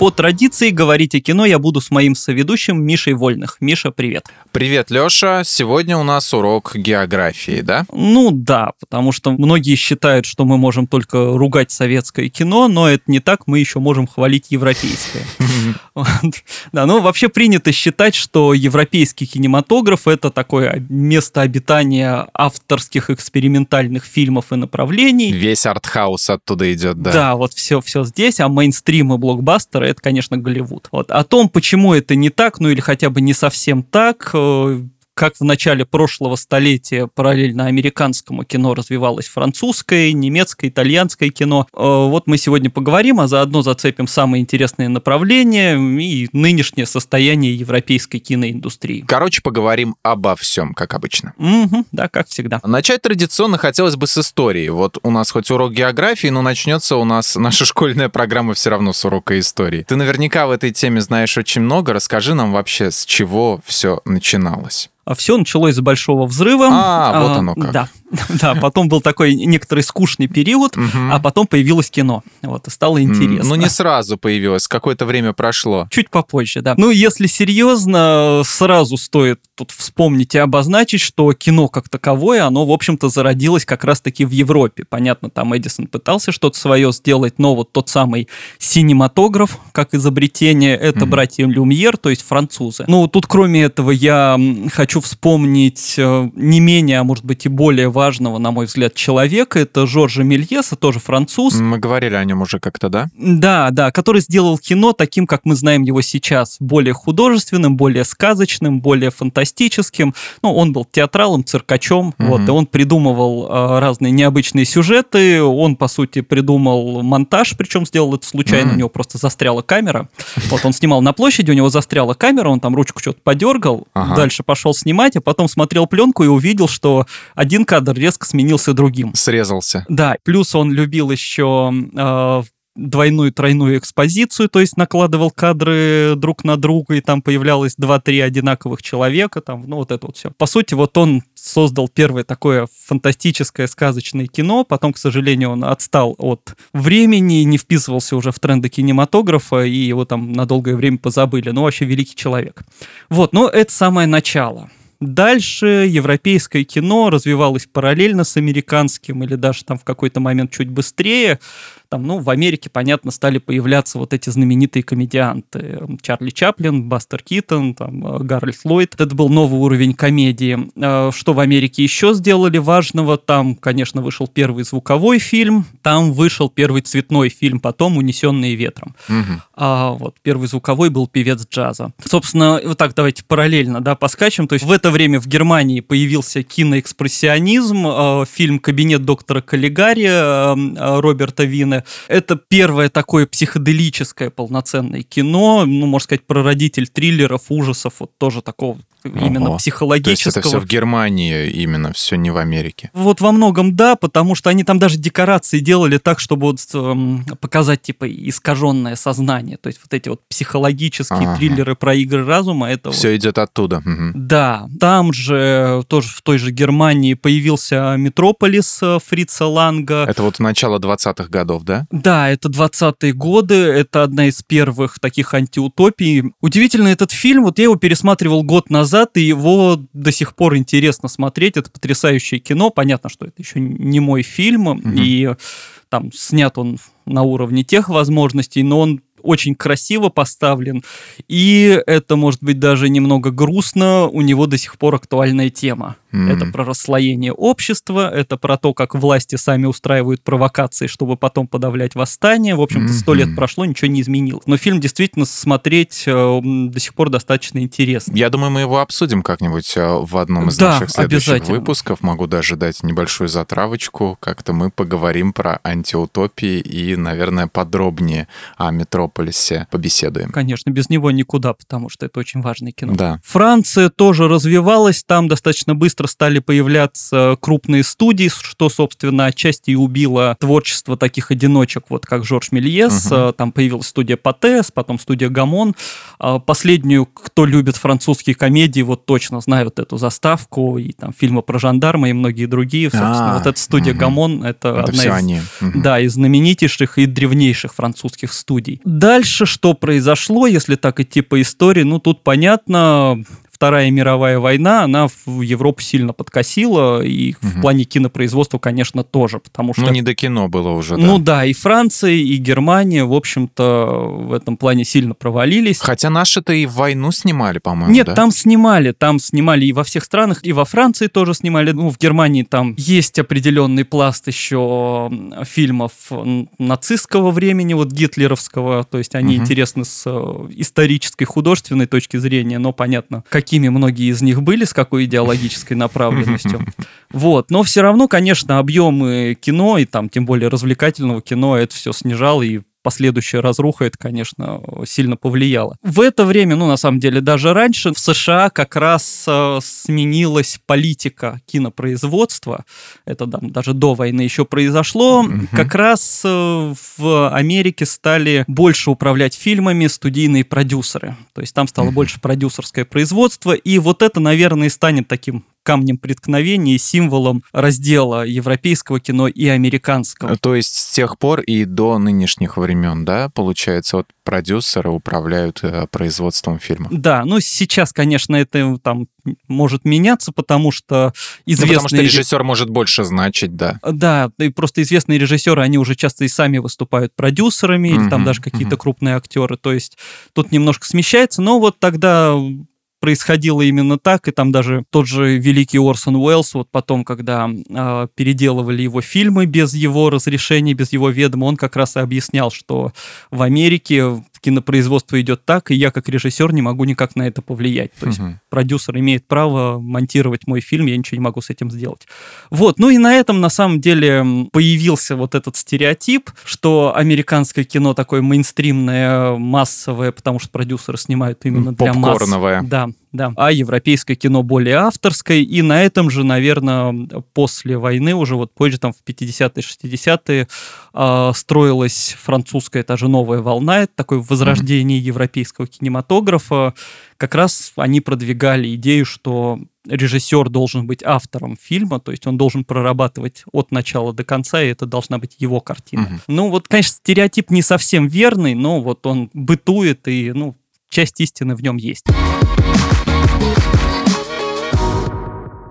По традиции говорить о кино я буду с моим соведущим Мишей Вольных. Миша, привет. Привет, Лёша. Сегодня у нас урок географии, да? Ну да, потому что многие считают, что мы можем только ругать советское кино, но это не так, мы еще можем хвалить европейское. Да, ну вообще принято считать, что европейский кинематограф это такое место обитания авторских экспериментальных фильмов и направлений. Весь артхаус оттуда идет, да. Да, вот все, все здесь, а мейнстрим и блокбастеры это, конечно, Голливуд. Вот. О том, почему это не так, ну или хотя бы не совсем так, э, как в начале прошлого столетия параллельно американскому кино развивалось французское, немецкое, итальянское кино. Э, вот мы сегодня поговорим, а заодно зацепим самые интересные направления и нынешнее состояние европейской киноиндустрии. Короче, поговорим обо всем, как обычно. Угу, да, как всегда. Начать традиционно хотелось бы с истории. Вот у нас хоть урок географии, но начнется у нас наша школьная программа все равно с урока истории. Ты наверняка в этой теме знаешь очень много. Расскажи нам вообще, с чего все начиналось. А все началось с большого взрыва. А, вот оно как. Да, да, потом был такой некоторый скучный период, а потом появилось кино. Вот, и стало интересно. Ну, не сразу появилось, какое-то время прошло. Чуть попозже, да. Ну, если серьезно, сразу стоит тут вспомнить и обозначить, что кино как таковое, оно, в общем-то, зародилось как раз-таки в Европе. Понятно, там Эдисон пытался что-то свое сделать, но вот тот самый синематограф, как изобретение, это братья Люмьер, то есть французы. Ну, тут, кроме этого, я хочу вспомнить э, не менее, а может быть и более важного, на мой взгляд, человека. Это Жоржа Мельеса, тоже француз. Мы говорили о нем уже как-то, да? Да, да, который сделал кино таким, как мы знаем его сейчас. Более художественным, более сказочным, более фантастическим. Ну, он был театралом, циркачом, mm-hmm. вот, и он придумывал э, разные необычные сюжеты. Он, по сути, придумал монтаж, причем сделал это случайно, mm-hmm. у него просто застряла камера. Вот он снимал на площади, у него застряла камера, он там ручку что-то подергал, ага. дальше пошел снимать, а потом смотрел пленку и увидел, что один кадр резко сменился другим. Срезался. Да, плюс он любил еще э, двойную, тройную экспозицию, то есть накладывал кадры друг на друга, и там появлялось два-три одинаковых человека, там, ну вот это вот все. По сути, вот он создал первое такое фантастическое сказочное кино, потом, к сожалению, он отстал от времени, не вписывался уже в тренды кинематографа, и его там на долгое время позабыли. Ну, вообще великий человек. Вот, но это самое начало. Дальше европейское кино развивалось параллельно с американским или даже там в какой-то момент чуть быстрее там, ну, в Америке, понятно, стали появляться вот эти знаменитые комедианты. Чарли Чаплин, Бастер Китон, там, э, Гарольд Ллойд. Это был новый уровень комедии. Э, что в Америке еще сделали важного? Там, конечно, вышел первый звуковой фильм, там вышел первый цветной фильм, потом «Унесенные ветром». Угу. А вот первый звуковой был «Певец джаза». Собственно, вот так давайте параллельно, да, поскачем. То есть в это время в Германии появился киноэкспрессионизм, э, фильм «Кабинет доктора Каллигари» Роберта Вина, это первое такое психоделическое полноценное кино, ну, можно сказать, прародитель триллеров, ужасов, вот тоже такого именно Ого. психологического. То есть это все в Германии именно, все не в Америке. Вот во многом да, потому что они там даже декорации делали так, чтобы вот эм, показать типа искаженное сознание, то есть вот эти вот психологические ага. триллеры про игры разума, это все вот... идет оттуда. Угу. Да, там же тоже в той же Германии появился Метрополис э, Фрица Ланга. Это вот начало 20-х годов, да? Да, это 20-е годы, это одна из первых таких антиутопий. Удивительно этот фильм, вот я его пересматривал год назад назад, и его до сих пор интересно смотреть. Это потрясающее кино. Понятно, что это еще не мой фильм, угу. и там снят он на уровне тех возможностей, но он очень красиво поставлен, и это может быть даже немного грустно, у него до сих пор актуальная тема. Mm-hmm. Это про расслоение общества, это про то, как власти сами устраивают провокации, чтобы потом подавлять восстание. В общем-то, сто mm-hmm. лет прошло, ничего не изменилось. Но фильм действительно смотреть э, до сих пор достаточно интересно. Я думаю, мы его обсудим как-нибудь э, в одном из да, наших следующих выпусков. Могу даже дать небольшую затравочку. Как-то мы поговорим про антиутопии и, наверное, подробнее о метро Метрополисе побеседуем. Конечно, без него никуда, потому что это очень важное кино. Да. Франция тоже развивалась, там достаточно быстро стали появляться крупные студии, что, собственно, отчасти и убило творчество таких одиночек, вот как Жорж Мельес, угу. там появилась студия Патес, потом студия Гамон. А, последнюю, кто любит французские комедии, вот точно знают эту заставку, и там фильмы про жандарма и многие другие. Собственно, а, вот эта студия угу. Гамон, это, это одна из, они. Угу. Да, из знаменитейших и древнейших французских студий. Дальше что произошло, если так идти по истории? Ну, тут понятно, Вторая мировая война, она в Европу сильно подкосила, и угу. в плане кинопроизводства, конечно, тоже, потому что... Ну, не до кино было уже, да. Ну да, и Франция, и Германия, в общем-то, в этом плане сильно провалились. Хотя наши-то и войну снимали, по-моему, Нет, да? там снимали, там снимали и во всех странах, и во Франции тоже снимали. Ну, в Германии там есть определенный пласт еще фильмов нацистского времени, вот гитлеровского, то есть они угу. интересны с э, исторической, художественной точки зрения, но понятно, какие какими многие из них были, с какой идеологической направленностью. Вот. Но все равно, конечно, объемы кино, и там тем более развлекательного кино, это все снижало, и последующая разруха это, конечно, сильно повлияло. В это время, ну, на самом деле, даже раньше в США как раз э, сменилась политика кинопроизводства. Это там, даже до войны еще произошло. Mm-hmm. Как раз э, в Америке стали больше управлять фильмами студийные продюсеры. То есть там стало mm-hmm. больше продюсерское производство. И вот это, наверное, и станет таким камнем преткновения и символом раздела европейского кино и американского. То есть с тех пор и до нынешних времен, да, получается, вот продюсеры управляют э, производством фильма. Да, ну сейчас, конечно, это там может меняться, потому что известные... Ну, потому что режиссер может больше значить, да. Да, и просто известные режиссеры, они уже часто и сами выступают продюсерами, или там даже какие-то крупные актеры, то есть тут немножко смещается, но вот тогда происходило именно так, и там даже тот же великий Орсон Уэллс, вот потом, когда э, переделывали его фильмы без его разрешения, без его ведома, он как раз и объяснял, что в Америке кинопроизводство идет так, и я как режиссер не могу никак на это повлиять. То есть угу. продюсер имеет право монтировать мой фильм, я ничего не могу с этим сделать. Вот, ну и на этом на самом деле появился вот этот стереотип, что американское кино такое мейнстримное, массовое, потому что продюсеры снимают именно для масс. Да, да. А европейское кино более авторское, и на этом же, наверное, после войны, уже вот позже, там в 50-е, 60-е, э, строилась французская, та же новая волна, это такое возрождение mm-hmm. европейского кинематографа. Как раз они продвигали идею, что режиссер должен быть автором фильма, то есть он должен прорабатывать от начала до конца, и это должна быть его картина. Угу. Ну вот, конечно, стереотип не совсем верный, но вот он бытует, и ну, часть истины в нем есть.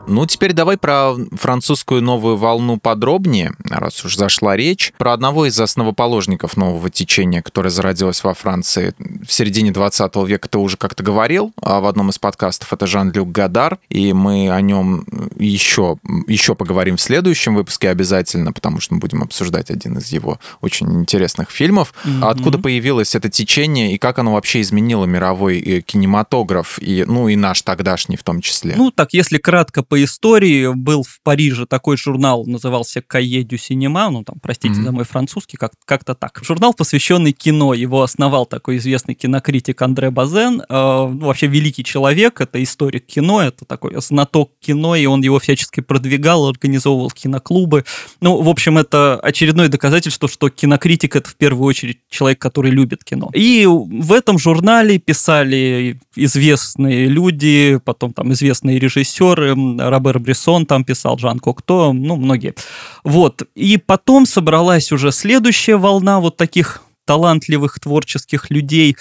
Ну, теперь давай про французскую новую волну подробнее, раз уж зашла речь. Про одного из основоположников нового течения, которое зародилось во Франции в середине 20 века, ты уже как-то говорил а в одном из подкастов, это Жан-Люк Гадар, и мы о нем еще, еще поговорим в следующем выпуске обязательно, потому что мы будем обсуждать один из его очень интересных фильмов. Mm-hmm. Откуда появилось это течение и как оно вообще изменило мировой э, кинематограф, и, ну и наш тогдашний в том числе? Ну так, если кратко по истории был в Париже такой журнал, назывался «Кае дю синема», ну там, простите mm-hmm. за мой французский, как- как-то так. Журнал, посвященный кино, его основал такой известный кинокритик Андре Базен, э, ну, вообще великий человек, это историк кино, это такой знаток кино, и он его всячески продвигал, организовывал киноклубы. Ну, в общем, это очередное доказательство, что кинокритик это в первую очередь человек, который любит кино. И в этом журнале писали известные люди, потом там известные режиссеры, Робер Бresson там писал, Жан Кокто, ну, многие. Вот. И потом собралась уже следующая волна вот таких талантливых творческих людей,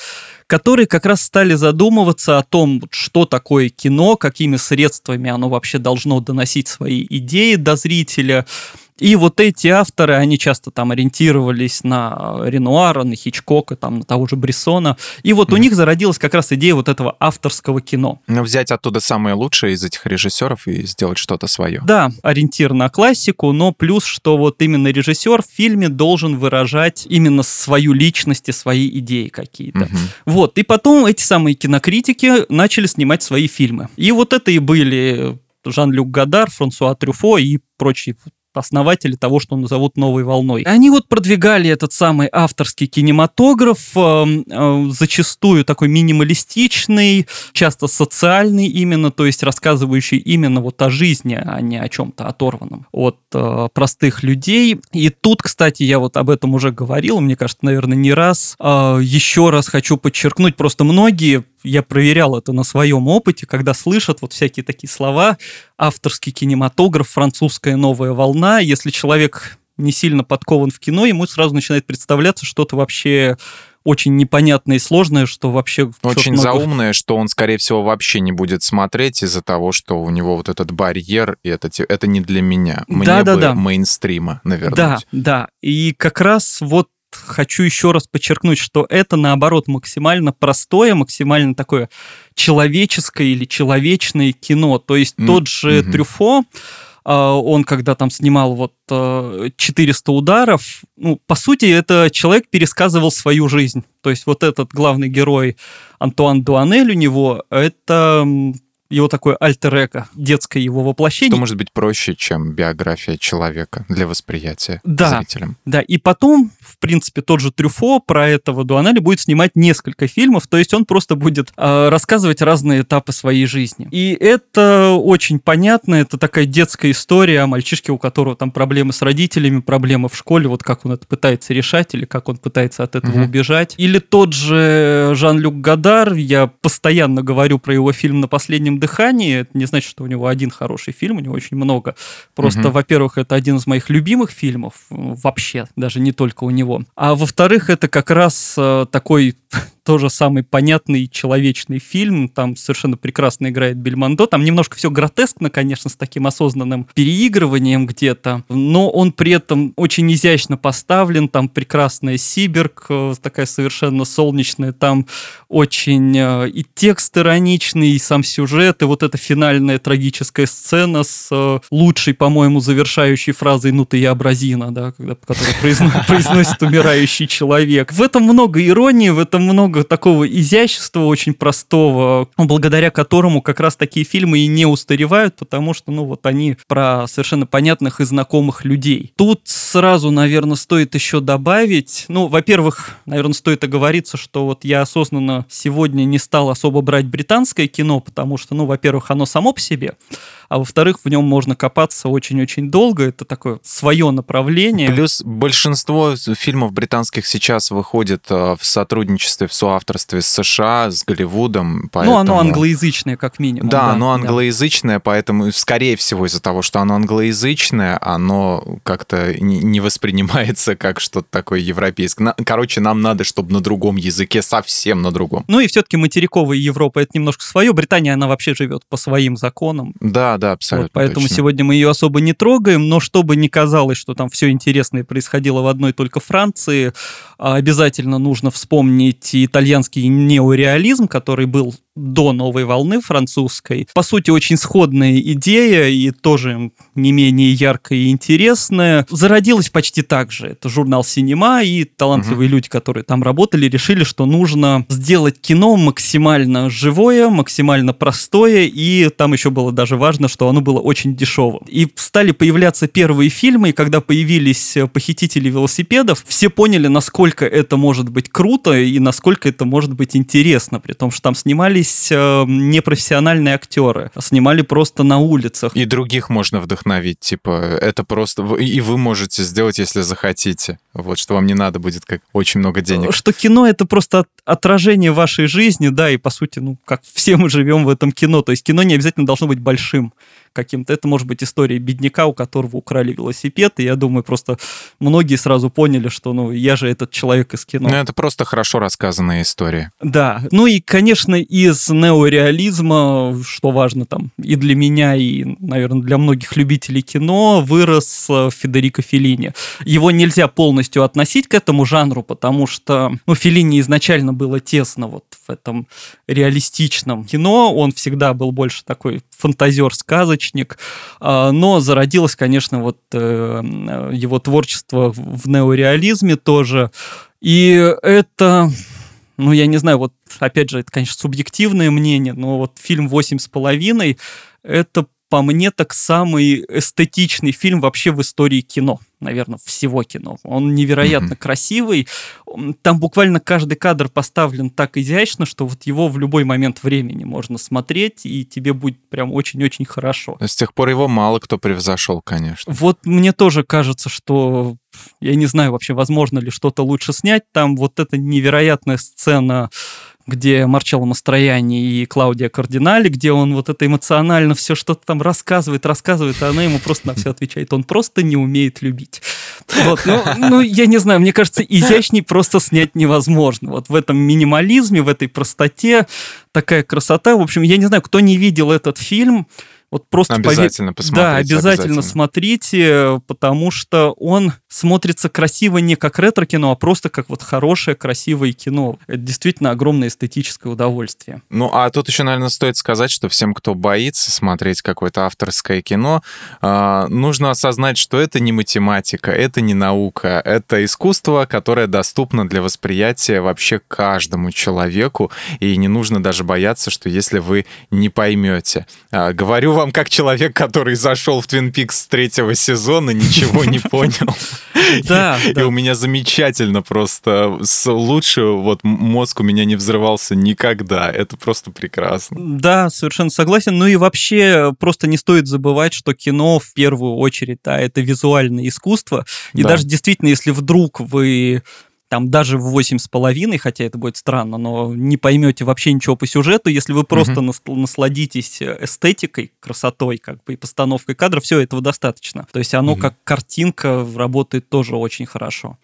которые как раз стали задумываться о том, что такое кино, какими средствами оно вообще должно доносить свои идеи до зрителя, и вот эти авторы, они часто там ориентировались на Ренуара, на Хичкока, там, на того же Брессона. И вот mm. у них зародилась как раз идея вот этого авторского кино. Ну, взять оттуда самое лучшее из этих режиссеров и сделать что-то свое. Да, ориентир на классику, но плюс, что вот именно режиссер в фильме должен выражать именно свою личность и свои идеи какие-то. Mm-hmm. Вот, и потом эти самые кинокритики начали снимать свои фильмы. И вот это и были Жан-Люк Гадар, Франсуа Трюфо и прочие основатели того, что назовут новой волной. Они вот продвигали этот самый авторский кинематограф, э, э, зачастую такой минималистичный, часто социальный именно, то есть рассказывающий именно вот о жизни, а не о чем-то оторванном от э, простых людей. И тут, кстати, я вот об этом уже говорил, мне кажется, наверное, не раз. Э, еще раз хочу подчеркнуть, просто многие я проверял это на своем опыте, когда слышат вот всякие такие слова, авторский кинематограф, французская новая волна, если человек не сильно подкован в кино, ему сразу начинает представляться что-то вообще очень непонятное и сложное, что вообще... Очень много... заумное, что он, скорее всего, вообще не будет смотреть из-за того, что у него вот этот барьер, и это, это не для меня. Мне да, да, бы да. мейнстрима, наверное. Да, да. И как раз вот хочу еще раз подчеркнуть, что это, наоборот, максимально простое, максимально такое человеческое или человечное кино. То есть mm-hmm. тот же mm-hmm. Трюфо, а, он когда там снимал вот 400 ударов, ну, по сути, это человек пересказывал свою жизнь. То есть вот этот главный герой Антуан Дуанель у него, это его такое альтер детское его воплощение. Что может быть проще, чем биография человека для восприятия да, зрителям. Да, и потом, в принципе, тот же Трюфо про этого Дуанели будет снимать несколько фильмов, то есть он просто будет э, рассказывать разные этапы своей жизни. И это очень понятно, это такая детская история о мальчишке, у которого там проблемы с родителями, проблемы в школе, вот как он это пытается решать, или как он пытается от этого угу. убежать. Или тот же Жан-Люк Гадар, я постоянно говорю про его фильм «На последнем дыхании. Это не значит, что у него один хороший фильм, у него очень много. Просто, угу. во-первых, это один из моих любимых фильмов вообще, даже не только у него. А во-вторых, это как раз э, такой тоже самый понятный человечный фильм. Там совершенно прекрасно играет Бельмондо. Там немножко все гротескно, конечно, с таким осознанным переигрыванием где-то, но он при этом очень изящно поставлен. Там прекрасная Сибирг, э, такая совершенно солнечная. Там очень э, и текст ироничный, и сам сюжет, и вот эта финальная трагическая сцена с э, лучшей, по-моему, завершающей фразой «Ну ты я абразина», да, когда, которую произносит умирающий человек. В этом много иронии, в этом много много такого изящества очень простого, благодаря которому как раз такие фильмы и не устаревают, потому что, ну, вот они про совершенно понятных и знакомых людей. Тут сразу, наверное, стоит еще добавить, ну, во-первых, наверное, стоит оговориться, что вот я осознанно сегодня не стал особо брать британское кино, потому что, ну, во-первых, оно само по себе, а во-вторых, в нем можно копаться очень-очень долго, это такое свое направление. Плюс большинство фильмов британских сейчас выходит э, в сотрудничестве, в соавторстве с США, с Голливудом. Поэтому... Ну, оно англоязычное, как минимум. Да, да оно англоязычное, да. поэтому, скорее всего, из-за того, что оно англоязычное, оно как-то не воспринимается как что-то такое европейское. Короче, нам надо, чтобы на другом языке, совсем на другом. Ну и все-таки материковая Европа — это немножко свое. Британия, она вообще живет по своим законам. Да, да, абсолютно. Вот, поэтому точно. сегодня мы ее особо не трогаем, но чтобы не казалось, что там все интересное происходило в одной только Франции, а обязательно нужно вспомнить итальянский неореализм, который был до новой волны французской. По сути, очень сходная идея и тоже не менее яркая и интересная. Зародилась почти так же. Это журнал «Синема» и талантливые угу. люди, которые там работали, решили, что нужно сделать кино максимально живое, максимально простое, и там еще было даже важно, что оно было очень дешевым. И стали появляться первые фильмы, и когда появились «Похитители велосипедов», все поняли, насколько это может быть круто и насколько это может быть интересно, при том, что там снимались снимались э, непрофессиональные актеры, снимали просто на улицах. И других можно вдохновить, типа, это просто... И вы можете сделать, если захотите. Вот, что вам не надо будет как очень много денег. Что кино — это просто отражение вашей жизни, да, и, по сути, ну, как все мы живем в этом кино. То есть кино не обязательно должно быть большим каким-то. Это может быть история бедняка, у которого украли велосипед, и я думаю, просто многие сразу поняли, что, ну, я же этот человек из кино. Ну, это просто хорошо рассказанная история. Да. Ну и, конечно, из неореализма, что важно там и для меня, и, наверное, для многих любителей кино, вырос э, Федерико Феллини. Его нельзя полностью относить к этому жанру, потому что, ну, Феллини изначально было тесно вот в этом реалистичном кино, он всегда был больше такой фантазер-сказочник, источник, а, но зародилось, конечно, вот э, его творчество в неореализме тоже, и это ну, я не знаю, вот, опять же, это, конечно, субъективное мнение, но вот фильм «Восемь с половиной» — это по мне, так самый эстетичный фильм вообще в истории кино наверное, всего кино. Он невероятно mm-hmm. красивый. Там буквально каждый кадр поставлен так изящно, что вот его в любой момент времени можно смотреть, и тебе будет прям очень-очень хорошо. С тех пор его мало кто превзошел, конечно. Вот мне тоже кажется, что я не знаю вообще, возможно ли что-то лучше снять. Там вот эта невероятная сцена где Марчелло Мастрояни и Клаудия Кардинали, где он вот это эмоционально все что-то там рассказывает, рассказывает, а она ему просто на все отвечает. Он просто не умеет любить. Вот, ну, ну, я не знаю, мне кажется, изящней просто снять невозможно. Вот в этом минимализме, в этой простоте такая красота. В общем, я не знаю, кто не видел этот фильм, вот просто обязательно пове... посмотрите. Да, обязательно, обязательно смотрите, потому что он смотрится красиво не как ретро-кино, а просто как вот хорошее, красивое кино. Это действительно огромное эстетическое удовольствие. Ну, а тут еще, наверное, стоит сказать, что всем, кто боится смотреть какое-то авторское кино, э, нужно осознать, что это не математика, это не наука, это искусство, которое доступно для восприятия вообще каждому человеку, и не нужно даже бояться, что если вы не поймете. Э, говорю вам как человек, который зашел в Twin Peaks с третьего сезона, ничего не понял. Да. И у меня замечательно просто. Лучше вот мозг у меня не взрывался никогда. Это просто прекрасно. Да, совершенно согласен. Ну и вообще просто не стоит забывать, что кино в первую очередь, да, это визуальное искусство. И даже действительно, если вдруг вы там даже в восемь с половиной, хотя это будет странно, но не поймете вообще ничего по сюжету, если вы просто mm-hmm. насладитесь эстетикой, красотой, как бы и постановкой кадра, все этого достаточно. То есть оно mm-hmm. как картинка работает тоже очень хорошо.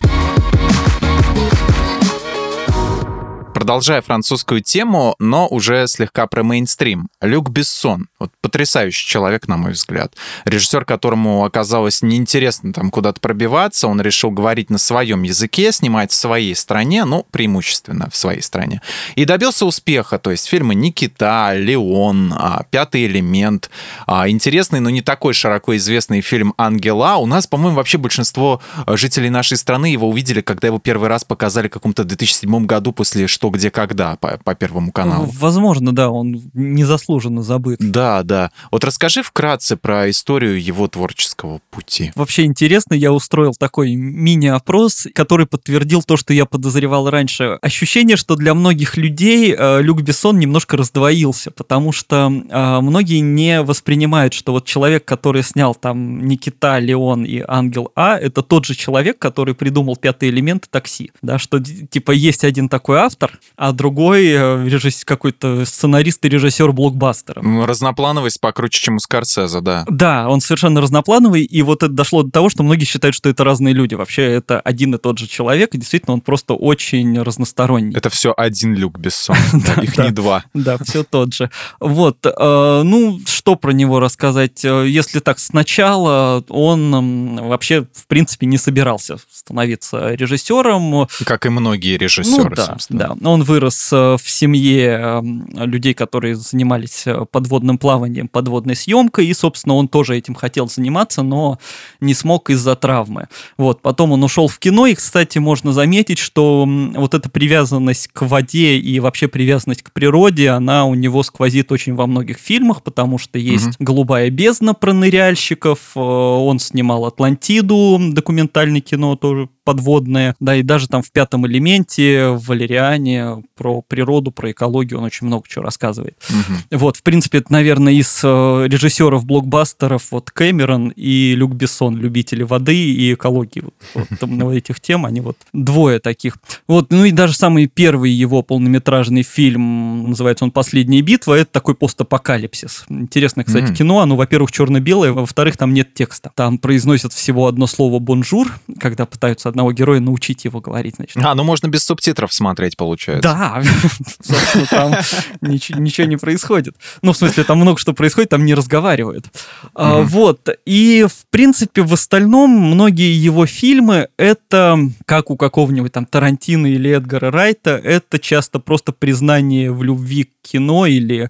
Продолжая французскую тему, но уже слегка про мейнстрим. Люк Бессон. Вот потрясающий человек, на мой взгляд. Режиссер, которому оказалось неинтересно там куда-то пробиваться, он решил говорить на своем языке, снимать в своей стране, ну, преимущественно в своей стране. И добился успеха, то есть фильмы «Никита», «Леон», а, «Пятый элемент», а, интересный, но не такой широко известный фильм «Ангела». У нас, по-моему, вообще большинство жителей нашей страны его увидели, когда его первый раз показали в каком-то 2007 году после «Что что, где, когда по, по Первому каналу. Возможно, да, он незаслуженно забыт. Да, да. Вот расскажи вкратце про историю его творческого пути. Вообще интересно, я устроил такой мини-опрос, который подтвердил то, что я подозревал раньше. Ощущение, что для многих людей э, Люк Бессон немножко раздвоился, потому что э, многие не воспринимают, что вот человек, который снял там Никита, Леон и Ангел А, это тот же человек, который придумал пятый элемент такси. Да, что типа есть один такой автор, а другой э, режиссер, какой-то сценарист и режиссер блокбастера. Ну, разноплановость покруче, чем у Скорсезе, да. Да, он совершенно разноплановый, и вот это дошло до того, что многие считают, что это разные люди. Вообще это один и тот же человек, и действительно он просто очень разносторонний. Это все один Люк Бессон, их не два. Да, все тот же. Вот, э, ну, что про него рассказать? Э, если так, сначала он вообще, в принципе, не собирался становиться режиссером. Как и многие режиссеры, ну, собственно. Да, он вырос э, в семье эм, людей, которые занимались э, подводным плаванием, подводной съемкой, и, собственно, он тоже этим хотел заниматься, но не смог из-за травмы. Вот, потом он ушел в кино, и, кстати, можно заметить, что вот эта привязанность к воде и вообще привязанность к природе, она у него сквозит очень во многих фильмах, потому что есть угу. «Голубая бездна» про ныряльщиков, э, он снимал «Атлантиду», документальное кино тоже подводное, да, и даже там в «Пятом элементе», в «Валериане» про природу, про экологию он очень много чего рассказывает. Угу. Вот, в принципе, это, наверное, из э, режиссеров блокбастеров вот Кэмерон и Люк Бессон, любители воды и экологии. Вот, вот, там, этих тем, они вот двое таких. Вот, ну и даже самый первый его полнометражный фильм, называется он «Последняя битва», это такой постапокалипсис. Интересно, кстати, mm кино, оно, во-первых, черно-белое, во-вторых, там нет текста. Там произносят всего одно слово «bonjour», когда пытаются одного героя научить его говорить, значит. А, ну можно без субтитров смотреть, получается. Да, собственно, там ничего не происходит. Ну, в смысле, там много что происходит, там не разговаривают. А, вот, и, в принципе, в остальном многие его фильмы, это, как у какого-нибудь там Тарантино или Эдгара Райта, это часто просто признание в любви к кино или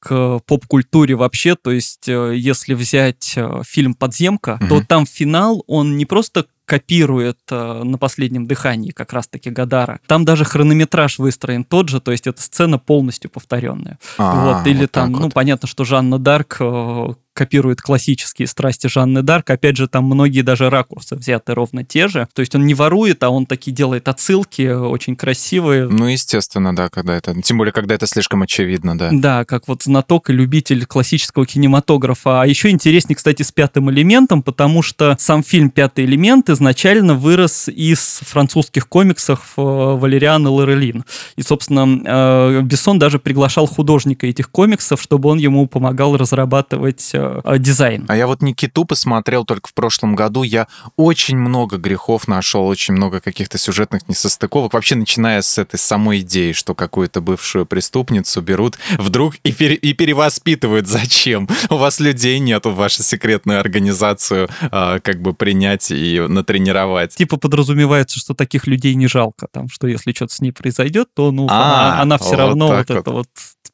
к поп-культуре вообще. То есть, э, если взять э, фильм «Подземка», mm то там финал, он не просто копирует э, на последнем дыхании как раз-таки Гадара. Там даже хронометраж выстроен тот же, то есть эта сцена полностью повторенная. А, вот, или вот там, ну, вот. понятно, что Жанна Дарк э, копирует классические страсти Жанны Дарк. Опять же, там многие даже ракурсы взяты ровно те же. То есть он не ворует, а он такие делает отсылки э, очень красивые. Ну, естественно, да, когда это... Тем более, когда это слишком очевидно, да. Да, как вот знаток и любитель классического кинематографа. А еще интереснее, кстати, с пятым элементом, потому что сам фильм «Пятый элемент» изначально вырос из французских комиксов э, Валериана Лорелин. И, собственно, э, Бессон даже приглашал художника этих комиксов, чтобы он ему помогал разрабатывать дизайн. А я вот Никиту посмотрел только в прошлом году. Я очень много грехов нашел, очень много каких-то сюжетных несостыковок. Вообще, начиная с этой самой идеи, что какую-то бывшую преступницу берут вдруг и, пере- и перевоспитывают. Зачем? У вас людей нет, в вашу секретную организацию а, как бы принять и натренировать. Типа подразумевается, что таких людей не жалко, там, что если что-то с ней произойдет, то ну, А, она, она все вот равно так вот эта вот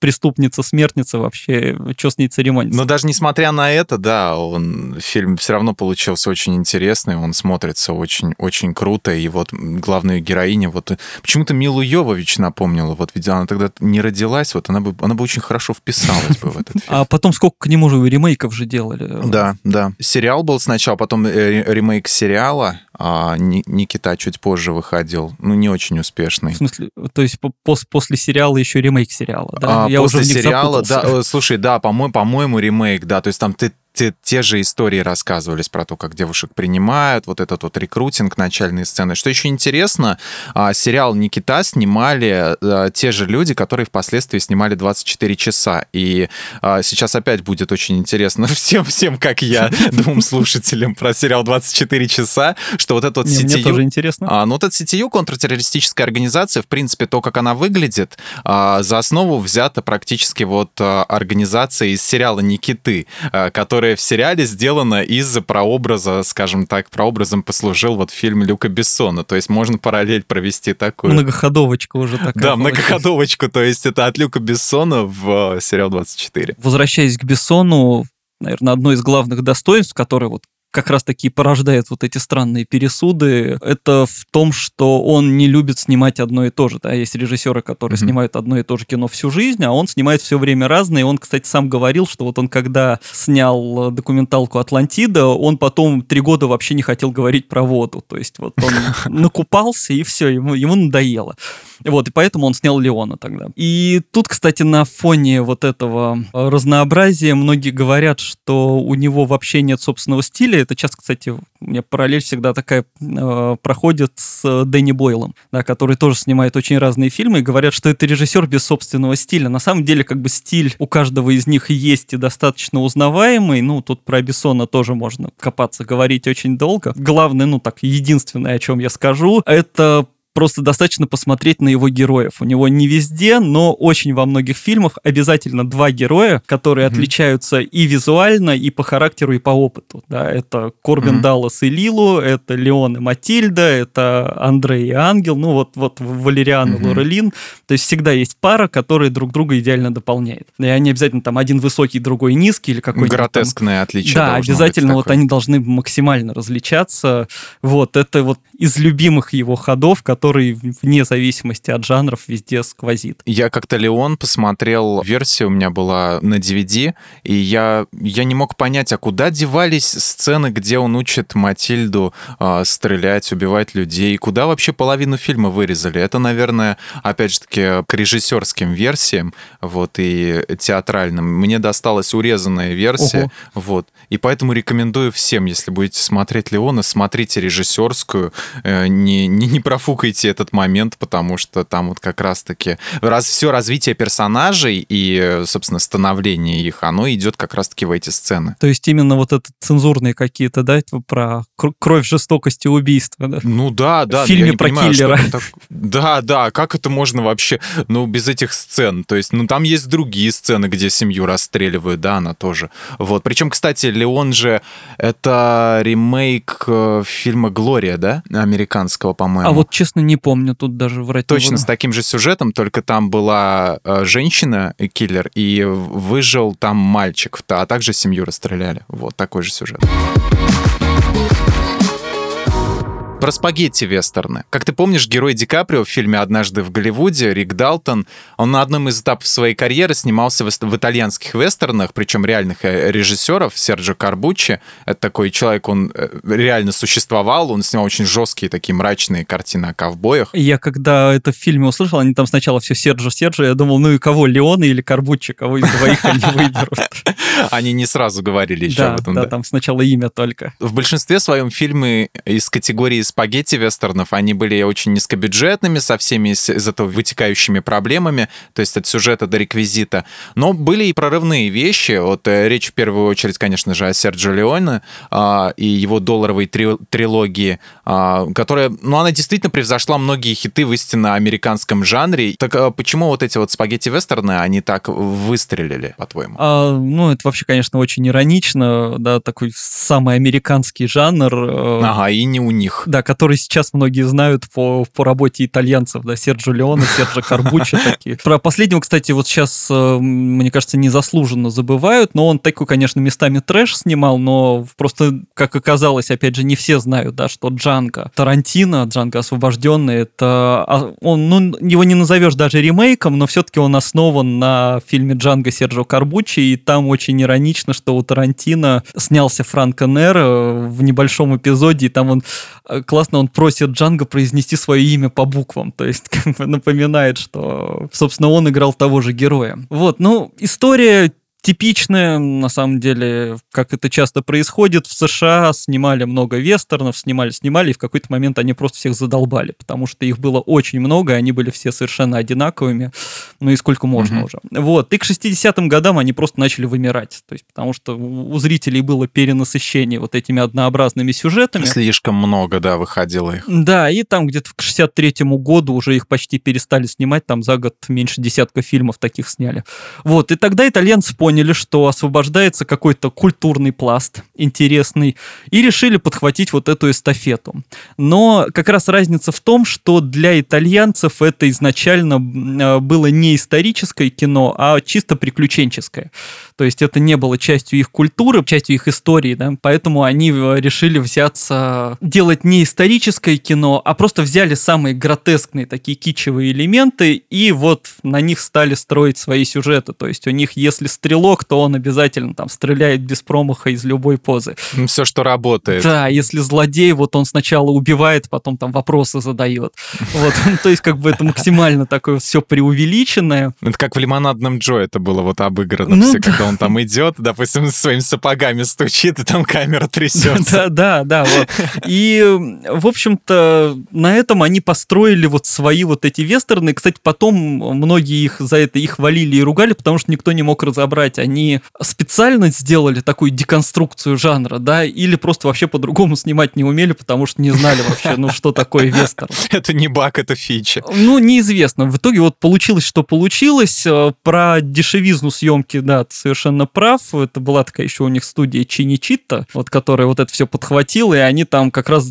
преступница, смертница вообще, что с ней церемониться. Но даже несмотря на это, да, он, фильм все равно получился очень интересный, он смотрится очень-очень круто, и вот главная героиня, вот почему-то Милу Йовович напомнила, вот ведь она тогда не родилась, вот она бы, она бы очень хорошо вписалась бы в этот фильм. А потом сколько к нему же ремейков же делали. Да, да. Сериал был сначала, потом э, ремейк сериала, а Ни- Никита чуть позже выходил, ну, не очень В успешный. смысле, то есть по- пос- после сериала еще ремейк сериала, да? А, Я после уже в сериала, да, запутался. э, слушай, да, по-моему, по-моему, ремейк, да, то есть там ты те, те же истории рассказывались про то, как девушек принимают, вот этот вот рекрутинг, начальные сцены. Что еще интересно, а, сериал «Никита» снимали а, те же люди, которые впоследствии снимали «24 часа. И а, сейчас опять будет очень интересно всем, всем, как я, двум слушателям про сериал «24 часа», что вот этот Не, Мне CTU тоже интересно. а, ну, вот эта CTU, контртеррористическая организация, в принципе, то, как она выглядит, а, за основу взята практически вот а, организация из сериала «Никиты», а, которая в сериале сделана из прообраза, скажем так, прообразом послужил вот фильм Люка Бессона. То есть можно параллель провести такую. Многоходовочка уже такая. Да, многоходовочку, то есть это от Люка Бессона в э, сериал 24. Возвращаясь к Бессону, наверное, одно из главных достоинств, которое вот как раз таки порождает вот эти странные пересуды, это в том, что он не любит снимать одно и то же. Да? Есть режиссеры, которые Мгм. снимают одно и то же кино всю жизнь, а он снимает все время разное. И он, кстати, сам говорил, что вот он когда снял э, документалку «Атлантида», он потом три года вообще не хотел говорить про воду. То есть вот он накупался, и все, ему, ему надоело. Вот, и поэтому он снял Леона тогда. И тут, кстати, на фоне вот этого э, разнообразия многие говорят, что у него вообще нет собственного стиля. Это часто, кстати, у меня параллель всегда такая э, проходит с э, Дэнни Бойлом, да, который тоже снимает очень разные фильмы, и говорят, что это режиссер без собственного стиля. На самом деле, как бы стиль у каждого из них есть и достаточно узнаваемый. Ну, тут про Бессона тоже можно копаться, говорить очень долго. Главное, ну так, единственное, о чем я скажу, это просто достаточно посмотреть на его героев. У него не везде, но очень во многих фильмах обязательно два героя, которые Мгм. отличаются и визуально, и по характеру, и по опыту. Да, это Корбин Мгм. Даллас и Лилу, это Леон и Матильда, это Андрей и Ангел, ну вот, вот Валериан и Мгм. Лорелин. То есть всегда есть пара, которые друг друга идеально дополняют. И они обязательно там один высокий, другой низкий или какой-нибудь там Гротескное отличие да, обязательно вот такое. они должны максимально различаться. Вот, это вот из любимых его ходов, который вне зависимости от жанров везде сквозит. Я как-то Леон посмотрел, версия у меня была на DVD, и я, я не мог понять, а куда девались сцены, где он учит Матильду а, стрелять, убивать людей, куда вообще половину фильма вырезали. Это, наверное, опять же таки, к режиссерским версиям, вот, и театральным. Мне досталась урезанная версия, Ого. вот, и поэтому рекомендую всем, если будете смотреть Леона, смотрите режиссерскую, э, не, не, не профукайте этот момент, потому что там вот как раз-таки раз, все развитие персонажей и, собственно, становление их, оно идет как раз-таки в эти сцены. То есть именно вот это цензурные какие-то, да, это про кр- кровь, жестокость и убийство, да? Ну да, да. В фильме про понимаю, киллера. так- Да, да, как это можно вообще, ну, без этих сцен? То есть, ну, там есть другие сцены, где семью расстреливают, да, она тоже. Вот. Причем, кстати, Леон же, это ремейк э, фильма «Глория», да, американского, по-моему. А вот честно не помню, тут даже врать Точно буду. с таким же сюжетом, только там была э, женщина, э, и выжил там мальчик, а также семью расстреляли. Вот такой же сюжет. Про спагетти-вестерны. Как ты помнишь, герой Ди Каприо в фильме «Однажды в Голливуде» Рик Далтон, он на одном из этапов своей карьеры снимался в, итальянских вестернах, причем реальных э, режиссеров, Серджо Карбуччи. Это такой человек, он э, реально существовал, он снимал очень жесткие такие мрачные картины о ковбоях. Я когда это в фильме услышал, они там сначала все Серджо, Серджо, я думал, ну и кого, Леона или Карбуччи, кого из двоих они выберут. Они не сразу говорили еще об этом. Да, там сначала имя только. В большинстве своем фильмы из категории спагетти-вестернов, они были очень низкобюджетными, со всеми из, из этого вытекающими проблемами, то есть от сюжета до реквизита. Но были и прорывные вещи. Вот э, речь в первую очередь, конечно же, о Серджо Леоне а, и его долларовой три, трилогии, а, которая, ну, она действительно превзошла многие хиты в истинно американском жанре. Так а почему вот эти вот спагетти-вестерны, они так выстрелили, по-твоему? А, ну, это вообще, конечно, очень иронично, да, такой самый американский жанр. Э, ага, и не у них. Да, который сейчас многие знают по, по работе итальянцев, да, Серджо Леоне, Серджо Карбуччи такие. Про последнего, кстати, вот сейчас, э, мне кажется, незаслуженно забывают, но он такой, конечно, местами трэш снимал, но просто, как оказалось, опять же, не все знают, да, что Джанго Тарантино, Джанго освобожденный, это а, он, ну, его не назовешь даже ремейком, но все-таки он основан на фильме Джанго Серджо Карбуччи, и там очень иронично, что у Тарантино снялся Франко Нер в небольшом эпизоде, и там он классно он просит Джанго произнести свое имя по буквам, то есть как бы напоминает, что, собственно, он играл того же героя. Вот, ну, история типичная, на самом деле, как это часто происходит. В США снимали много вестернов, снимали, снимали, и в какой-то момент они просто всех задолбали, потому что их было очень много, и они были все совершенно одинаковыми, ну и сколько можно mm-hmm. уже. Вот, и к 60-м годам они просто начали вымирать, то есть потому что у зрителей было перенасыщение вот этими однообразными сюжетами. Слишком много, да, выходило их. Да, и там где-то к 63-му году уже их почти перестали снимать, там за год меньше десятка фильмов таких сняли. Вот, и тогда итальянцы поняли, поняли, что освобождается какой-то культурный пласт интересный, и решили подхватить вот эту эстафету. Но как раз разница в том, что для итальянцев это изначально а, было не историческое кино, а чисто приключенческое. То есть это не было частью их культуры, частью их истории, да, поэтому они э, решили взяться делать не историческое кино, а просто взяли самые гротескные такие кичевые элементы и вот на них стали строить свои сюжеты. То есть у них, если стрелок, то он обязательно там стреляет без промаха из любой позы. Все, что работает. Да, если злодей, вот он сначала убивает, потом там вопросы задает. Вот, то есть как бы это максимально такое все преувеличенное. Это как в «Лимонадном Джо» это было вот обыграно ну, все, когда он там идет, допустим, своими сапогами стучит, и там камера трясется. Да, да, да, вот. И, в общем-то, на этом они построили вот свои вот эти вестерны. Кстати, потом многие их за это их хвалили и ругали, потому что никто не мог разобрать. Они специально сделали такую деконструкцию жанра, да, или просто вообще по-другому снимать не умели, потому что не знали вообще, ну, что такое вестерн. Это не баг, это фича. Ну, неизвестно. В итоге вот получилось, что получилось. Про дешевизну съемки, да, совершенно прав. Это была такая еще у них студия Чиничита, вот которая вот это все подхватила, и они там как раз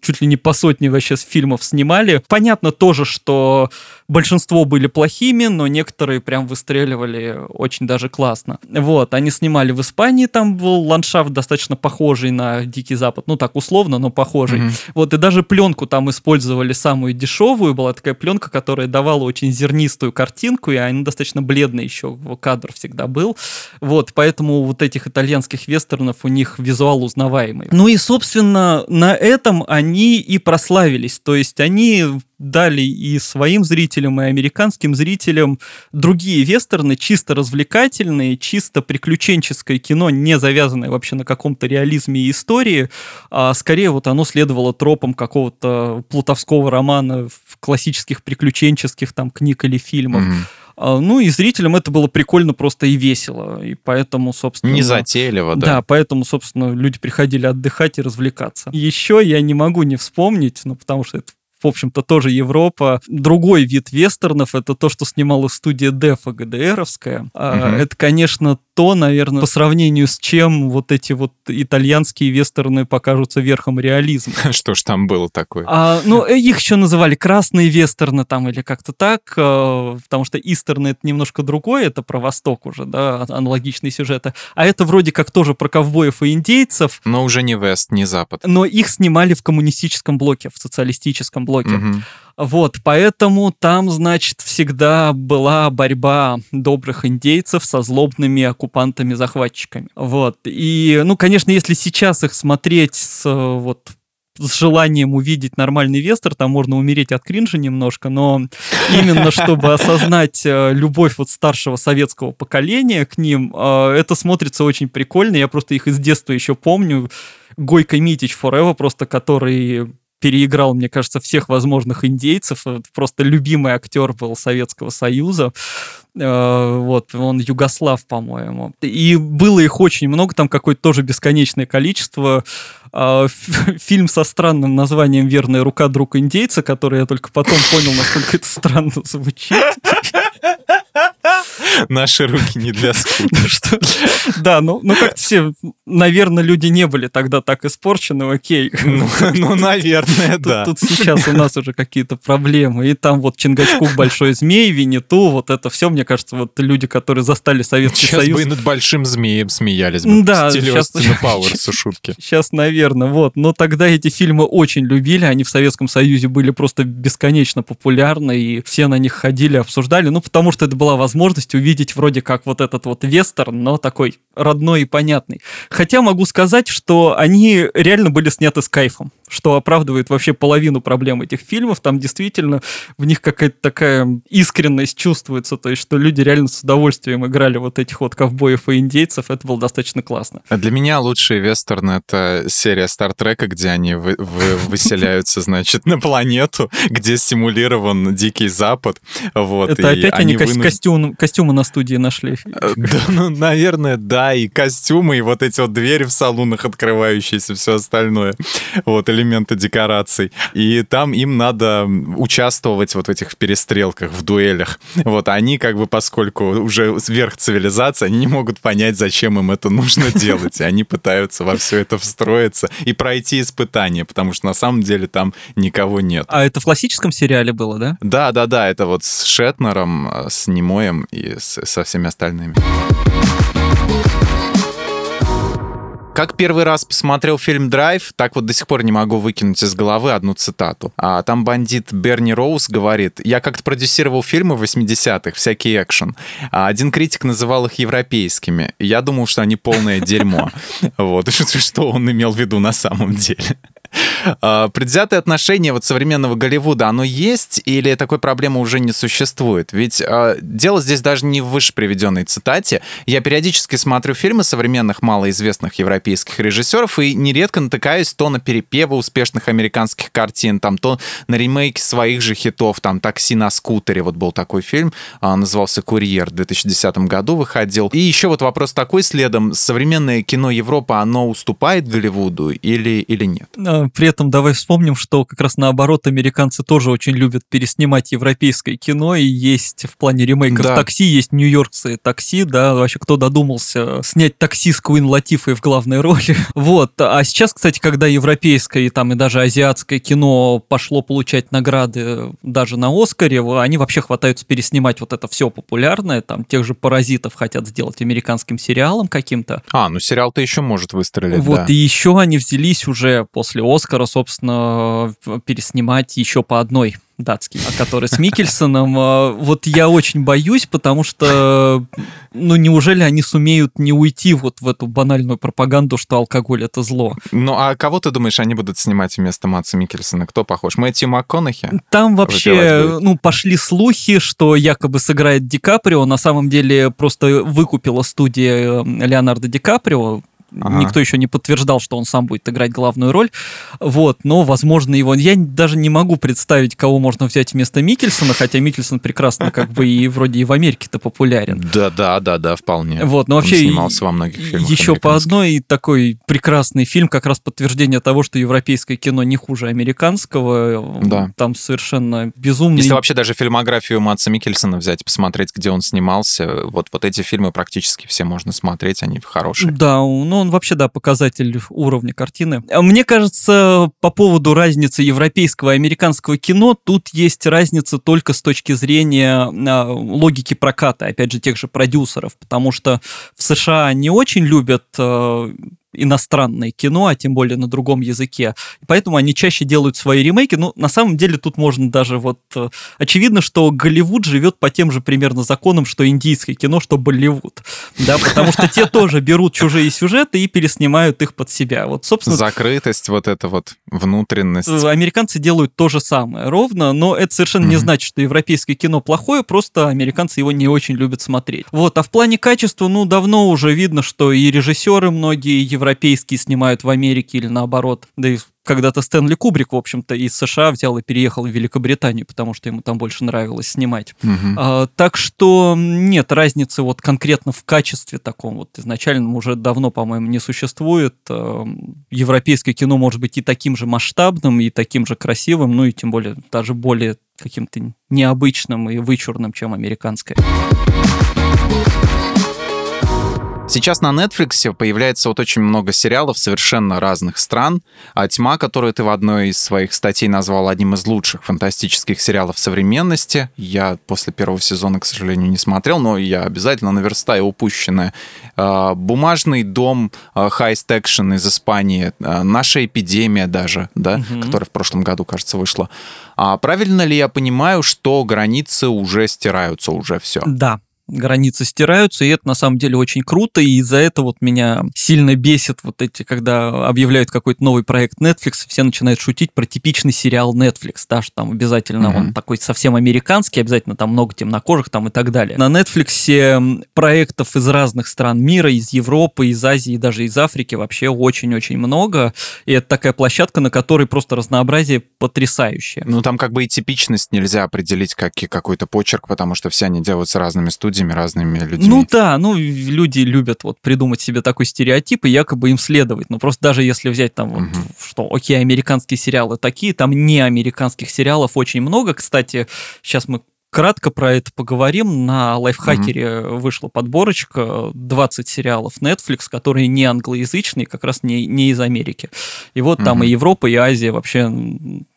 чуть ли не по сотне вообще фильмов снимали. Понятно тоже, что большинство были плохими, но некоторые прям выстреливали очень даже классно. Вот, они снимали в Испании, там был ландшафт достаточно похожий на Дикий Запад, ну так условно, но похожий. Mm-hmm. Вот, и даже пленку там использовали самую дешевую, была такая пленка, которая давала очень зернистую картинку, и она достаточно бледная еще, кадр всегда был. Вот, поэтому вот этих итальянских вестернов у них визуал узнаваемый. Ну и, собственно, на этом они и прославились. То есть они дали и своим зрителям, и американским зрителям другие вестерны, чисто развлекательные, чисто приключенческое кино, не завязанное вообще на каком-то реализме и истории, а скорее вот оно следовало тропам какого-то плутовского романа, классических приключенческих там книг или фильмов. Mm-hmm. Ну и зрителям это было прикольно просто и весело. И поэтому, собственно... Не затейливо, да. Да, поэтому, собственно, люди приходили отдыхать и развлекаться. Еще я не могу не вспомнить, ну потому что это в общем-то, тоже Европа. Другой вид вестернов — это то, что снимала студия Дефа ГДРовская. Угу. Это, конечно, то, наверное, по сравнению с чем вот эти вот итальянские вестерны покажутся верхом реализма. Что ж там было такое? А, ну, э, их еще называли красные вестерны там или как-то так, э, потому что истерны это немножко другое, это про Восток уже, да, аналогичные сюжеты. А это вроде как тоже про ковбоев и индейцев. Но уже не Вест, не Запад. Но их снимали в коммунистическом блоке, в социалистическом блоке. Угу. Вот, поэтому там, значит, всегда была борьба добрых индейцев со злобными оккупантами-захватчиками. Вот, и, ну, конечно, если сейчас их смотреть с вот с желанием увидеть нормальный вестер, там можно умереть от кринжа немножко, но именно чтобы осознать э, любовь вот старшего советского поколения к ним, э, это смотрится очень прикольно. Я просто их из детства еще помню. Гойко Митич Forever, просто который переиграл, мне кажется, всех возможных индейцев. Просто любимый актер был Советского Союза. Э, вот, он Югослав, по-моему. И было их очень много, там какое-то тоже бесконечное количество. Э, фильм со странным названием «Верная рука друг индейца», который я только потом понял, насколько это странно звучит. Наши руки не для скуки. Да, ну, ну как-то все, наверное, люди не были тогда так испорчены, окей. Ну, ну наверное, да. Тут сейчас у нас уже какие-то проблемы. И там вот Чингачкук, Большой Змей, Винету, вот это все, мне кажется, вот люди, которые застали Советский Союз. Сейчас бы и над Большим Змеем смеялись бы. Да. Стиле Пауэрса шутки. Сейчас, наверное, вот. Но тогда эти фильмы очень любили, они в Советском Союзе были просто бесконечно популярны, и все на них ходили, обсуждали, ну, потому что это была возможность увидеть вроде как вот этот вот вестерн, но такой родной и понятный. Хотя могу сказать, что они реально были сняты с кайфом, что оправдывает вообще половину проблем этих фильмов. Там действительно в них какая-то такая искренность чувствуется, то есть что люди реально с удовольствием играли вот этих вот ковбоев и индейцев. Это было достаточно классно. А для меня лучший вестерн — это серия Стартрека, где они вы, вы, выселяются, значит, на планету, где симулирован Дикий Запад. Вот, это опять они, они костюм, костюмы на студии нашли. Э, да, ну, наверное, да, и костюмы, и вот эти вот двери в салонах открывающиеся, все остальное. Вот, элементы декораций. И там им надо участвовать вот в этих перестрелках, в дуэлях. Вот, они как бы, поскольку уже сверх цивилизации, они не могут понять, зачем им это нужно делать. И они пытаются во все это встроиться и пройти испытания, потому что на самом деле там никого нет. А это в классическом сериале было, да? Да, да, да, это вот с Шетнером, э, с Немоем и с, со всеми остальными. Как первый раз посмотрел фильм «Драйв», так вот до сих пор не могу выкинуть из головы одну цитату. А, там бандит Берни Роуз говорит, «Я как-то продюсировал фильмы в 80-х, всякий экшен. А один критик называл их европейскими. Я думал, что они полное дерьмо». Вот, что он имел в виду на самом деле. А, предвзятое отношение вот современного Голливуда, оно есть или такой проблемы уже не существует? Ведь э, дело здесь даже не в выше приведенной цитате. Я периодически смотрю фильмы современных малоизвестных европейских режиссеров и нередко натыкаюсь то на перепевы успешных американских картин, там то на ремейки своих же хитов, там «Такси на скутере», вот был такой фильм, э, назывался «Курьер», в 2010 году выходил. И еще вот вопрос такой следом, современное кино Европы, оно уступает Голливуду или, или нет? При этом давай вспомним, что как раз наоборот американцы тоже очень любят переснимать европейское кино, и есть в плане ремейков да. такси, есть нью-йоркцы такси, да, вообще кто додумался снять такси с Куин Латифой в главной роли. вот. А сейчас, кстати, когда европейское и там и даже азиатское кино пошло получать награды даже на Оскаре, они вообще хватаются переснимать вот это все популярное, там тех же паразитов хотят сделать американским сериалом каким-то. А, ну сериал-то еще может выстрелить. Вот, да. и еще они взялись уже после Оскара, собственно, переснимать еще по одной датский, а который с Микельсоном. А, вот я очень боюсь, потому что, ну, неужели они сумеют не уйти вот в эту банальную пропаганду, что алкоголь — это зло? Ну, а кого ты думаешь, они будут снимать вместо Матса Микельсона? Кто похож? Мэтью МакКонахи? Там вообще, ну, пошли слухи, что якобы сыграет Ди Каприо. На самом деле просто выкупила студия э, Леонардо Ди Каприо ага. никто еще не подтверждал, что он сам будет играть главную роль. Вот, но, возможно, его... Я даже не могу представить, кого можно взять вместо Микельсона, хотя Микельсон прекрасно как бы и вроде и в Америке-то популярен. Да, да, да, да, вполне. Вот, но вообще... Он снимался во многих фильмах Еще по одной такой прекрасный фильм, как раз подтверждение того, что европейское кино не хуже американского. Да. Там совершенно безумный... Если вообще даже фильмографию Матса Микельсона взять посмотреть, где он снимался, вот, вот эти фильмы практически все можно смотреть, они хорошие. Да, ну он вообще, да, показатель уровня картины. А мне кажется, по поводу разницы европейского и американского кино, тут есть разница только с точки зрения а, логики проката, опять же, тех же продюсеров, потому что в США не очень любят а, иностранное кино, а тем более на другом языке. Поэтому они чаще делают свои ремейки. Ну, на самом деле тут можно даже вот... Э, очевидно, что Голливуд живет по тем же примерно законам, что индийское кино, что Болливуд. Да, потому что те тоже берут чужие сюжеты и переснимают их под себя. Вот, собственно... Закрытость, вот эта вот внутренность. Э, американцы делают то же самое ровно, но это совершенно mm-hmm. не значит, что европейское кино плохое, просто американцы его не очень любят смотреть. Вот, а в плане качества, ну, давно уже видно, что и режиссеры многие, и европейские снимают в Америке или наоборот. Да и когда-то Стэнли Кубрик, в общем-то, из США взял и переехал в Великобританию, потому что ему там больше нравилось снимать. Угу. А, так что нет разницы вот конкретно в качестве таком вот изначальном уже давно, по-моему, не существует. А, европейское кино может быть и таким же масштабным, и таким же красивым, ну и тем более даже более каким-то необычным и вычурным, чем американское. Сейчас на Netflix появляется вот очень много сериалов совершенно разных стран. А «Тьма», которую ты в одной из своих статей назвал одним из лучших фантастических сериалов современности. Я после первого сезона, к сожалению, не смотрел, но я обязательно наверстаю упущенное. А, «Бумажный дом», «Heist Action» из Испании, а, «Наша эпидемия» даже, да, угу. которая в прошлом году, кажется, вышла. А правильно ли я понимаю, что границы уже стираются, уже все? Да, границы стираются, и это на самом деле очень круто, и из-за этого вот меня сильно бесит вот эти, когда объявляют какой-то новый проект Netflix, все начинают шутить про типичный сериал Netflix, да, что там обязательно mm-hmm. он такой совсем американский, обязательно там много темнокожих там и так далее. На Netflix проектов из разных стран мира, из Европы, из Азии, даже из Африки вообще очень-очень много, и это такая площадка, на которой просто разнообразие потрясающее. Ну, там как бы и типичность нельзя определить как какой-то почерк, потому что все они делаются разными студиями, студиями, разными людьми. Ну да, ну люди любят вот придумать себе такой стереотип и якобы им следовать. Но просто даже если взять там, вот, что, окей, американские сериалы такие, там не американских сериалов очень много. Кстати, сейчас мы кратко про это поговорим. На лайфхакере mm-hmm. вышла подборочка 20 сериалов Netflix, которые не англоязычные, как раз не, не из Америки. И вот mm-hmm. там и Европа, и Азия вообще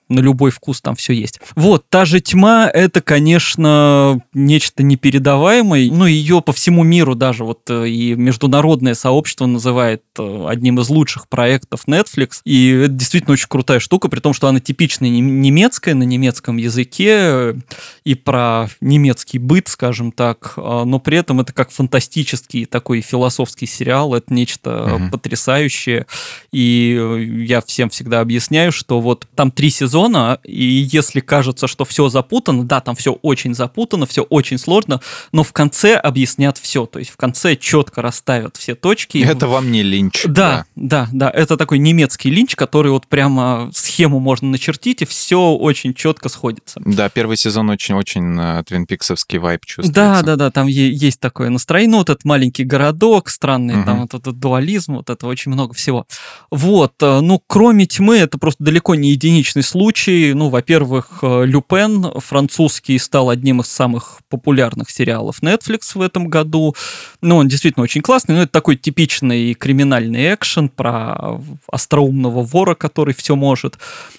на любой вкус там все есть. Вот, та же тьма, это, конечно, нечто непередаваемое. Ну, ее по всему миру даже вот э, и международное сообщество называет э, одним из лучших проектов Netflix. И это действительно очень крутая штука, при том, что она типичная немецкая, на немецком языке, и про немецкий быт, скажем так, но при этом это как фантастический такой философский сериал, это нечто mm-hmm. потрясающее. И э, я всем всегда объясняю, что вот там три сезона сезона, и если кажется, что все запутано, да, там все очень запутано, все очень сложно, но в конце объяснят все, то есть в конце четко расставят все точки. Это вам не линч. Да, да, да, да, это такой немецкий линч, который вот прямо схему можно начертить, и все очень четко сходится. Да, первый сезон очень-очень э, твинпиксовский вайп чувствуется. Да, да, да, там есть такое настроение, ну, вот этот маленький городок странный, угу. там вот этот дуализм, вот это очень много всего. Вот, э, ну, кроме тьмы, это просто далеко не единичный случай, случай, ну, во-первых, э, Люпен французский стал одним из самых популярных сериалов Netflix в этом году. Ну, он действительно очень классный, но это такой типичный криминальный экшен про остроумного вора, который все может.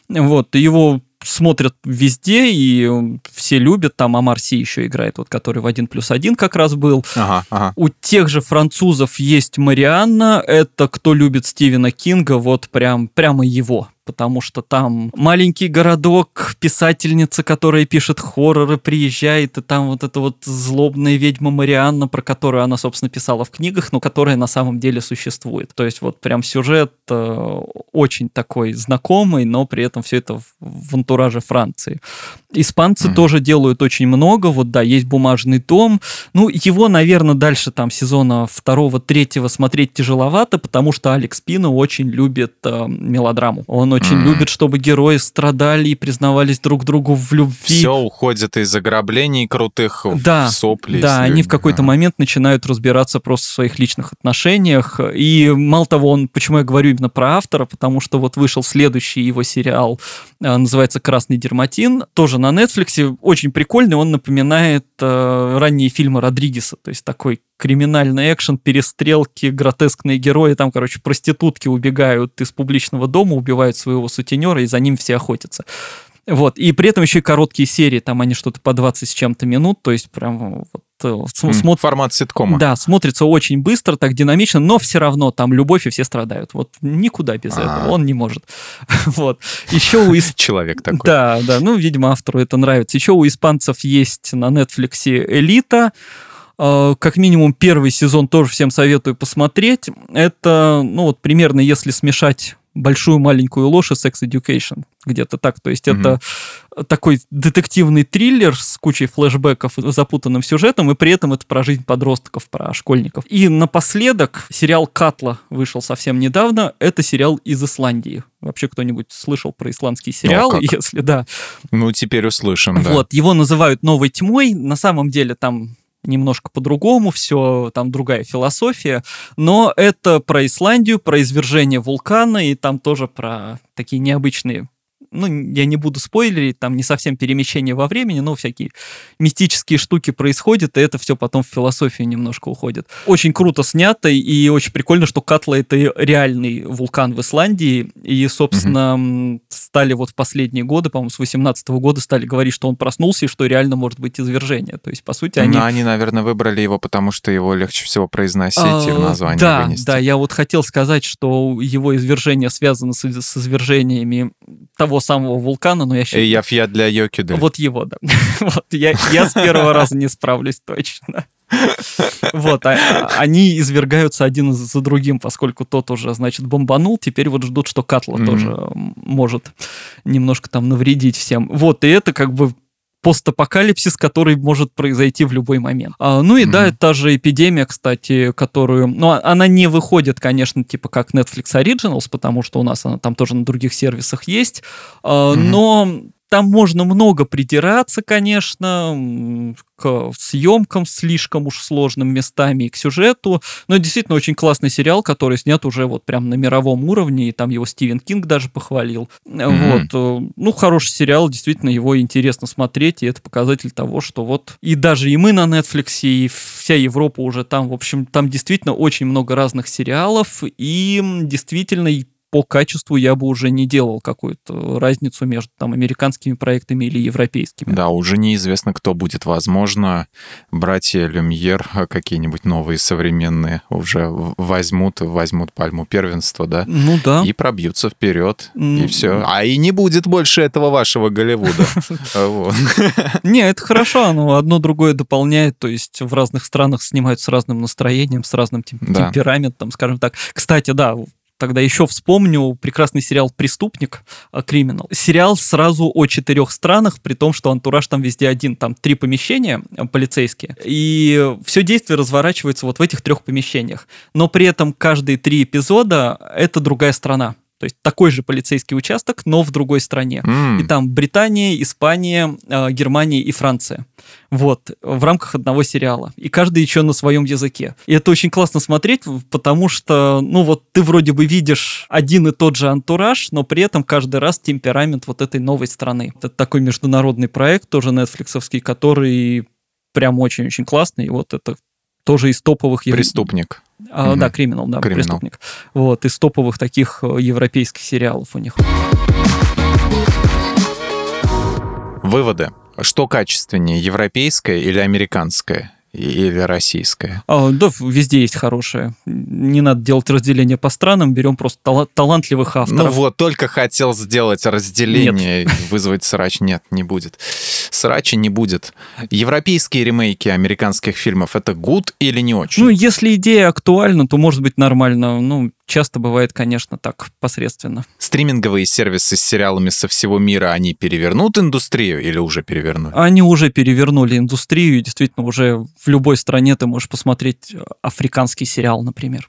Вот, его смотрят везде, и все любят. Там Амар Си еще играет, вот который в один плюс один как раз был. Ага, ага. У тех же французов есть Марианна. Это кто любит Стивена Кинга, вот прям, прямо его потому что там маленький городок, писательница, которая пишет хорроры, приезжает, и там вот эта вот злобная ведьма Марианна, про которую она, собственно, писала в книгах, но которая на самом деле существует. То есть вот прям сюжет э, очень такой знакомый, но при этом все это в, в антураже Франции. Испанцы mm-hmm. тоже делают очень много, вот да, есть бумажный дом. Ну, его, наверное, дальше там сезона второго, третьего смотреть тяжеловато, потому что Алекс Пино очень любит э, мелодраму. Он очень mm-hmm. любит, чтобы герои страдали и признавались друг другу в любви. Все уходит из ограблений крутых да, в сопли. Да, они в какой-то момент начинают разбираться просто в своих личных отношениях. И мало того, он, почему я говорю именно про автора, потому что вот вышел следующий его сериал, э, называется «Красный дерматин», тоже на Netflix, очень прикольный, он напоминает э, ранние фильмы Родригеса, то есть такой криминальный экшен, перестрелки, гротескные герои, там, короче, проститутки убегают из публичного дома, убивают своего сутенера, и за ним все охотятся. Вот, и при этом еще и короткие серии, там они что-то по 20 с чем-то минут, то есть прям вот mm, смотр... формат ситкома. Да, смотрится очень быстро, так динамично, но все равно там любовь и все страдают. Вот никуда без А-а-а. этого, он не может. вот. Еще у исп... Человек такой. Да, да, ну, видимо, автору это нравится. Еще у испанцев есть на Netflix «Элита», как минимум первый сезон тоже всем советую посмотреть. Это, ну вот примерно, если смешать большую маленькую ложь и Sex Education. Где-то так. То есть mm-hmm. это такой детективный триллер с кучей флешбеков, запутанным сюжетом, и при этом это про жизнь подростков, про школьников. И напоследок сериал «Катла» вышел совсем недавно. Это сериал из Исландии. Вообще кто-нибудь слышал про исландский сериал? О, Если да. Ну, теперь услышим, да. Вот, его называют «Новой тьмой». На самом деле там немножко по-другому, все там другая философия, но это про Исландию, про извержение вулкана, и там тоже про такие необычные ну, я не буду спойлерить, там не совсем перемещение во времени, но всякие мистические штуки происходят, и это все потом в философию немножко уходит. Очень круто снято, и очень прикольно, что Катла — это реальный вулкан в Исландии, и, собственно, угу. стали вот в последние годы, по-моему, с 18 года стали говорить, что он проснулся, и что реально может быть извержение. То есть, по сути, они... Но они, наверное, выбрали его, потому что его легче всего произносить а, и в названии да, вынести. Да, я вот хотел сказать, что его извержение связано с, с извержениями того самого вулкана, но я считаю... Я я для Йоки, да. Вот его, да. вот я, я с первого раза не справлюсь точно. Вот, а, а, они извергаются один за другим, поскольку тот уже, значит, бомбанул, теперь вот ждут, что Катла mm-hmm. тоже может немножко там навредить всем. Вот, и это как бы постапокалипсис, который может произойти в любой момент. А, ну и mm-hmm. да, та же эпидемия, кстати, которую... Ну, а, она не выходит, конечно, типа как Netflix Originals, потому что у нас она там тоже на других сервисах есть, а, mm-hmm. но там можно много придираться, конечно, к съемкам слишком уж сложным местами и к сюжету, но действительно очень классный сериал, который снят уже вот прям на мировом уровне, и там его Стивен Кинг даже похвалил. Mm-hmm. Вот. Э, ну, хороший сериал, действительно, его интересно смотреть, и это показатель того, что вот и даже и мы на Netflix, и вся Европа уже там, в общем, там действительно очень много разных сериалов, и действительно по качеству я бы уже не делал какую-то разницу между там американскими проектами или европейскими. Да, уже неизвестно, кто будет. Возможно, братья Люмьер а, какие-нибудь новые современные уже возьмут, возьмут пальму первенства, да? Ну да. И пробьются вперед, и все. А и не будет больше этого вашего Голливуда. Не, это хорошо, оно одно другое дополняет, то есть в разных странах снимают с разным настроением, с разным темпераментом, скажем так. Кстати, да, Тогда еще вспомню прекрасный сериал «Преступник», «Криминал». Сериал сразу о четырех странах, при том, что антураж там везде один. Там три помещения э, полицейские. И все действие разворачивается вот в этих трех помещениях. Но при этом каждые три эпизода — это другая страна. То есть такой же полицейский участок, но в другой стране. Mm. И там Британия, Испания, э, Германия и Франция. Вот, в рамках одного сериала. И каждый еще на своем языке. И это очень классно смотреть, потому что, ну вот, ты вроде бы видишь один и тот же антураж, но при этом каждый раз темперамент вот этой новой страны. Это такой международный проект, тоже нетфликсовский, который прям очень-очень классный. И вот это тоже из топовых... Преступник. А, угу. Да, криминал, да, криминал. преступник. Вот, из топовых таких э, европейских сериалов у них. Выводы. Что качественнее, европейское или американское? Или российское? А, да, везде есть хорошее. Не надо делать разделение по странам, берем просто тала- талантливых авторов. Ну вот, только хотел сделать разделение, Нет. вызвать срач. Нет, не будет. Срача не будет. Европейские ремейки американских фильмов это гуд или не очень? Ну, если идея актуальна, то может быть нормально. Ну, часто бывает, конечно, так посредственно. Стриминговые сервисы с сериалами со всего мира, они перевернут индустрию или уже перевернули? Они уже перевернули индустрию, и действительно уже в любой стране ты можешь посмотреть африканский сериал, например.